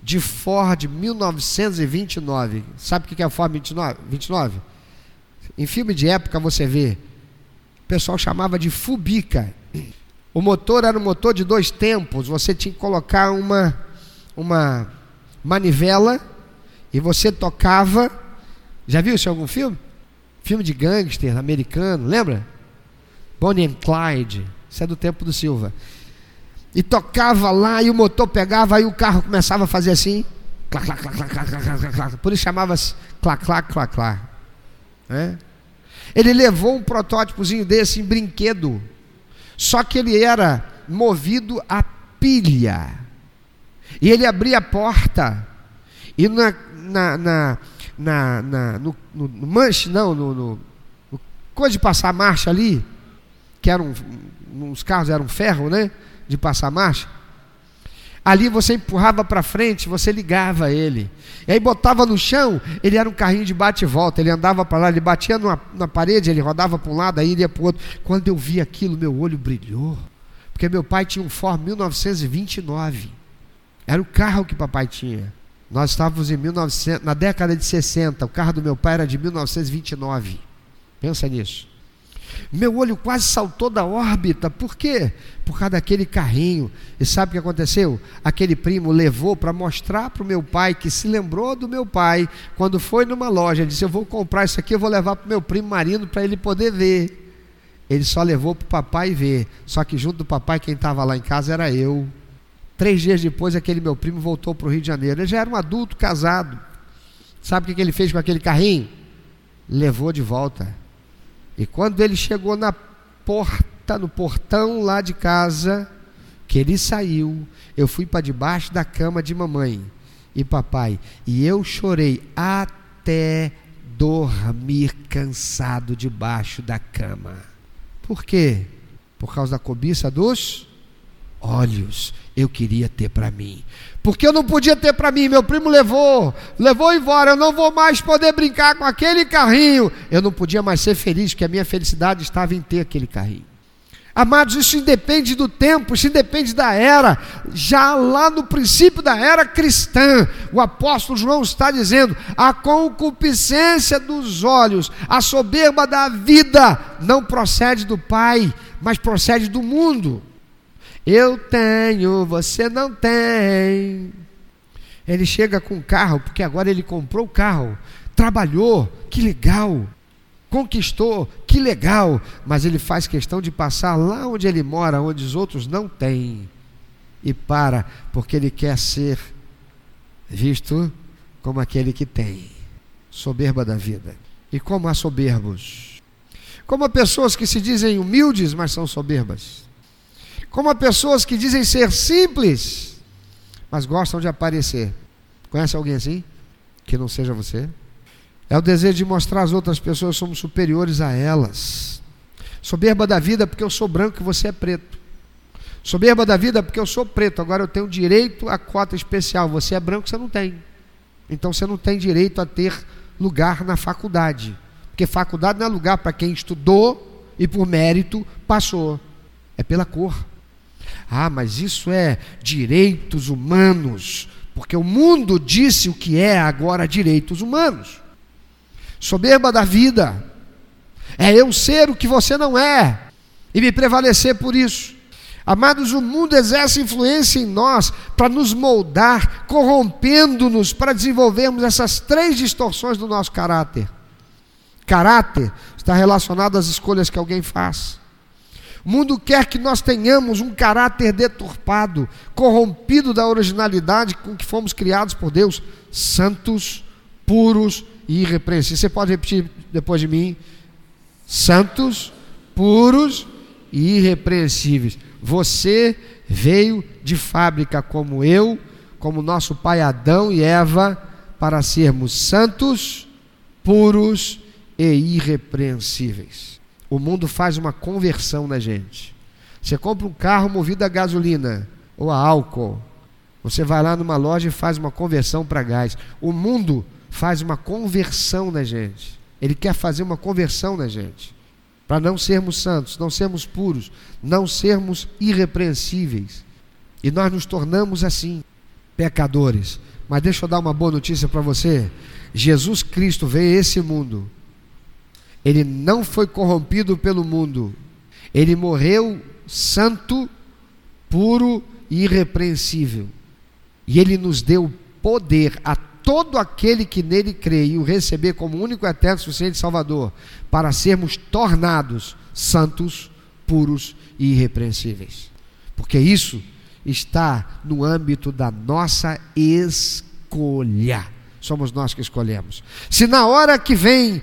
S2: de Ford 1929. Sabe o que é a Ford 29? 29? Em filme de época você vê, o pessoal chamava de Fubica. O motor era um motor de dois tempos, você tinha que colocar uma, uma manivela e você tocava. Já viu isso em algum filme? Filme de gangster americano, lembra? Bonnie and Clyde, isso é do tempo do Silva e tocava lá e o motor pegava, aí o carro começava a fazer assim. Clac, clac, clac, clac, clac, clac, Por isso chamava-se clac, clac, clac, clac. É? Ele levou um protótipozinho desse em brinquedo. Só que ele era movido a pilha. E ele abria a porta. E na, na, na, na, na no, no, no, manche, não, no, no, no coisa de passar marcha ali, que eram, uns carros eram ferro, né? de passar marcha, ali você empurrava para frente, você ligava ele. E aí botava no chão, ele era um carrinho de bate e volta, ele andava para lá, ele batia numa, na parede, ele rodava para um lado, aí ia para o outro. Quando eu vi aquilo, meu olho brilhou. Porque meu pai tinha um Ford 1929. Era o carro que papai tinha. Nós estávamos em 1900, na década de 60, o carro do meu pai era de 1929. Pensa nisso. Meu olho quase saltou da órbita. Por quê? Por causa daquele carrinho. E sabe o que aconteceu? Aquele primo levou para mostrar para o meu pai, que se lembrou do meu pai, quando foi numa loja, disse: Eu vou comprar isso aqui, eu vou levar para o meu primo Marino para ele poder ver. Ele só levou para o papai ver. Só que junto do papai, quem estava lá em casa era eu. Três dias depois, aquele meu primo voltou para o Rio de Janeiro. Ele já era um adulto casado. Sabe o que ele fez com aquele carrinho? Levou de volta. E quando ele chegou na porta, no portão lá de casa, que ele saiu, eu fui para debaixo da cama de mamãe e papai, e eu chorei até dormir cansado debaixo da cama. Por quê? Por causa da cobiça dos olhos eu queria ter para mim. Porque eu não podia ter para mim, meu primo levou, levou embora, eu não vou mais poder brincar com aquele carrinho. Eu não podia mais ser feliz, porque a minha felicidade estava em ter aquele carrinho. Amados, isso independe do tempo, isso independe da era. Já lá no princípio da era cristã, o apóstolo João está dizendo: a concupiscência dos olhos, a soberba da vida, não procede do Pai, mas procede do mundo. Eu tenho, você não tem. Ele chega com o carro, porque agora ele comprou o carro, trabalhou, que legal. Conquistou, que legal, mas ele faz questão de passar lá onde ele mora, onde os outros não têm, e para, porque ele quer ser visto como aquele que tem, soberba da vida. E como há soberbos, como há pessoas que se dizem humildes, mas são soberbas, como há pessoas que dizem ser simples, mas gostam de aparecer. Conhece alguém assim? Que não seja você? É o desejo de mostrar às outras pessoas que somos superiores a elas. Soberba da vida porque eu sou branco e você é preto. Soberba da vida porque eu sou preto, agora eu tenho direito a cota especial. Você é branco, você não tem. Então você não tem direito a ter lugar na faculdade. Porque faculdade não é lugar para quem estudou e por mérito passou. É pela cor. Ah, mas isso é direitos humanos. Porque o mundo disse o que é agora direitos humanos soberba da vida, é eu ser o que você não é e me prevalecer por isso. Amados, o mundo exerce influência em nós para nos moldar, corrompendo-nos para desenvolvermos essas três distorções do nosso caráter. Caráter está relacionado às escolhas que alguém faz. Mundo quer que nós tenhamos um caráter deturpado, corrompido da originalidade com que fomos criados por Deus, santos, puros e irrepreensíveis. Você pode repetir depois de mim? Santos, puros e irrepreensíveis. Você veio de fábrica como eu, como nosso pai Adão e Eva, para sermos santos, puros e irrepreensíveis. O mundo faz uma conversão na gente. Você compra um carro movido a gasolina ou a álcool. Você vai lá numa loja e faz uma conversão para gás. O mundo faz uma conversão na gente. Ele quer fazer uma conversão na gente. Para não sermos santos, não sermos puros, não sermos irrepreensíveis. E nós nos tornamos assim, pecadores. Mas deixa eu dar uma boa notícia para você. Jesus Cristo veio a esse mundo. Ele não foi corrompido pelo mundo. Ele morreu santo, puro e irrepreensível. E ele nos deu poder a todo aquele que nele crê e o receber como único eterno suficiente Salvador, para sermos tornados santos, puros e irrepreensíveis. Porque isso está no âmbito da nossa escolha. Somos nós que escolhemos. Se na hora que vem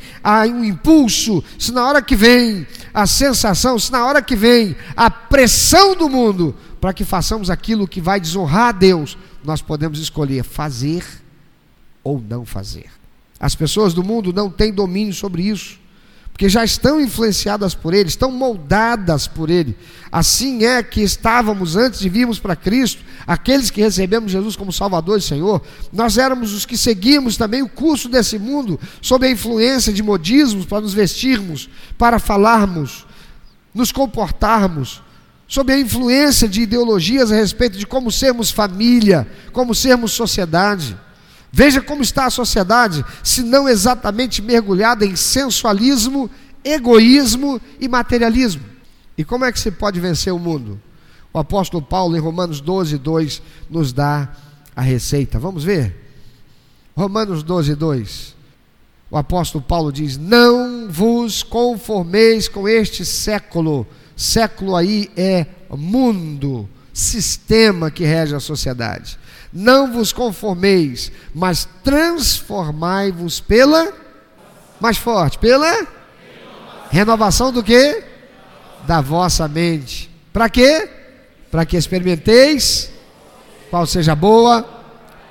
S2: um impulso, se na hora que vem a sensação, se na hora que vem a pressão do mundo para que façamos aquilo que vai desonrar a Deus, nós podemos escolher fazer ou não fazer. As pessoas do mundo não têm domínio sobre isso, porque já estão influenciadas por ele, estão moldadas por ele. Assim é que estávamos antes de virmos para Cristo, aqueles que recebemos Jesus como Salvador e Senhor, nós éramos os que seguíamos também o curso desse mundo, sob a influência de modismos para nos vestirmos, para falarmos, nos comportarmos, sob a influência de ideologias a respeito de como sermos família, como sermos sociedade. Veja como está a sociedade, se não exatamente mergulhada em sensualismo, egoísmo e materialismo. E como é que se pode vencer o mundo? O apóstolo Paulo, em Romanos 12, 2, nos dá a receita. Vamos ver? Romanos 12, 2. O apóstolo Paulo diz: Não vos conformeis com este século. Século aí é mundo, sistema que rege a sociedade não vos conformeis, mas transformai-vos pela mais forte, pela renovação do que? Da vossa mente. Para quê? Para que experimenteis qual seja boa,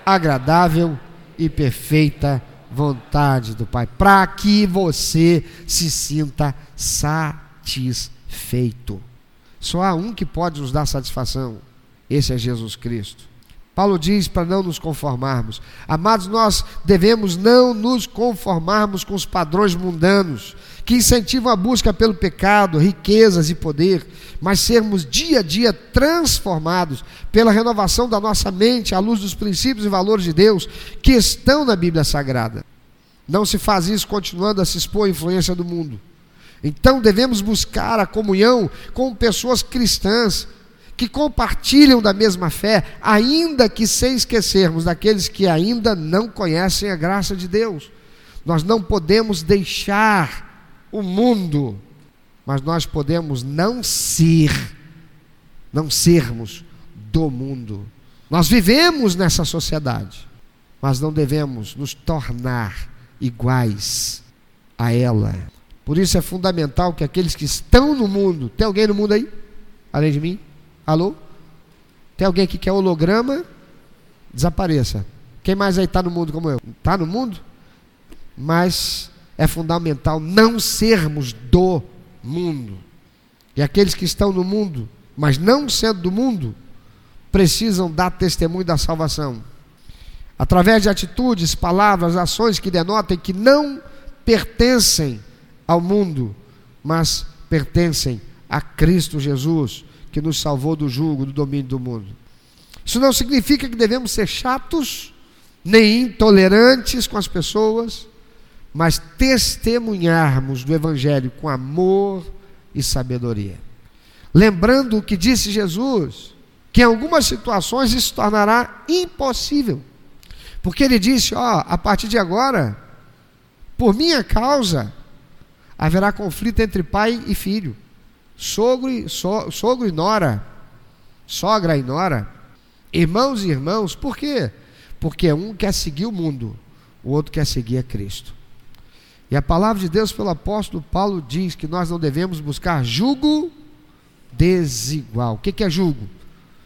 S2: agradável e perfeita vontade do Pai, para que você se sinta satisfeito. Só há um que pode nos dar satisfação. Esse é Jesus Cristo. Paulo diz para não nos conformarmos. Amados, nós devemos não nos conformarmos com os padrões mundanos que incentivam a busca pelo pecado, riquezas e poder, mas sermos dia a dia transformados pela renovação da nossa mente à luz dos princípios e valores de Deus que estão na Bíblia Sagrada. Não se faz isso continuando a se expor à influência do mundo. Então devemos buscar a comunhão com pessoas cristãs que compartilham da mesma fé, ainda que sem esquecermos daqueles que ainda não conhecem a graça de Deus. Nós não podemos deixar o mundo, mas nós podemos não ser, não sermos do mundo. Nós vivemos nessa sociedade, mas não devemos nos tornar iguais a ela. Por isso é fundamental que aqueles que estão no mundo, tem alguém no mundo aí? Além de mim? Alô? Tem alguém que quer holograma? Desapareça. Quem mais aí está no mundo como eu? Está no mundo? Mas é fundamental não sermos do mundo. E aqueles que estão no mundo, mas não sendo do mundo, precisam dar testemunho da salvação. Através de atitudes, palavras, ações que denotem que não pertencem ao mundo, mas pertencem a Cristo Jesus que nos salvou do jugo, do domínio do mundo. Isso não significa que devemos ser chatos, nem intolerantes com as pessoas, mas testemunharmos do Evangelho com amor e sabedoria. Lembrando o que disse Jesus, que em algumas situações isso se tornará impossível. Porque ele disse: Ó, a partir de agora, por minha causa, haverá conflito entre pai e filho sogro e, so, sogro e nora, sogra e nora, irmãos e irmãos, por quê? Porque um quer seguir o mundo, o outro quer seguir a Cristo. E a palavra de Deus pelo apóstolo Paulo diz que nós não devemos buscar julgo desigual. O que é julgo?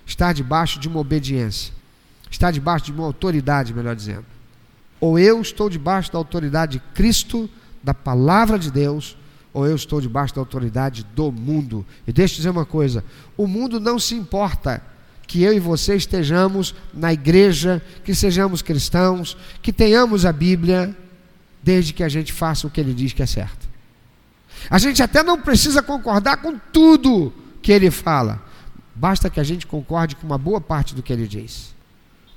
S2: Estar debaixo de uma obediência, estar debaixo de uma autoridade, melhor dizendo. Ou eu estou debaixo da autoridade de Cristo, da palavra de Deus, ou eu estou debaixo da autoridade do mundo. E deixa eu dizer uma coisa: o mundo não se importa que eu e você estejamos na igreja, que sejamos cristãos, que tenhamos a Bíblia, desde que a gente faça o que ele diz que é certo. A gente até não precisa concordar com tudo que ele fala, basta que a gente concorde com uma boa parte do que ele diz.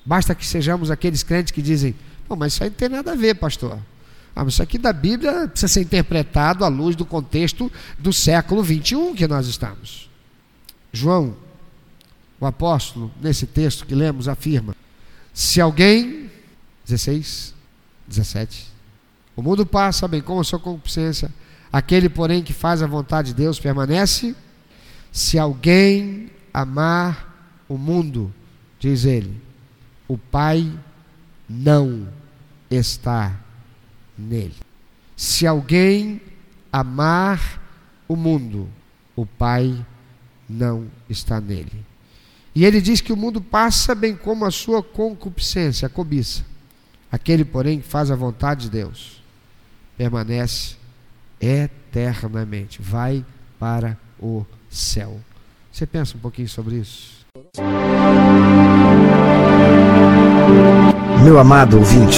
S2: Basta que sejamos aqueles crentes que dizem: Pô, mas isso aí não tem nada a ver, pastor. Ah, mas isso aqui da Bíblia precisa ser interpretado à luz do contexto do século 21 que nós estamos. João, o apóstolo, nesse texto que lemos, afirma: se alguém, 16, 17, o mundo passa, bem como a sua concupiscência, aquele, porém, que faz a vontade de Deus permanece. Se alguém amar o mundo, diz ele, o Pai não está nele. Se alguém amar o mundo, o Pai não está nele. E ele diz que o mundo passa bem como a sua concupiscência, a cobiça. Aquele, porém, que faz a vontade de Deus, permanece eternamente, vai para o céu. Você pensa um pouquinho sobre isso?
S3: Meu amado ouvinte,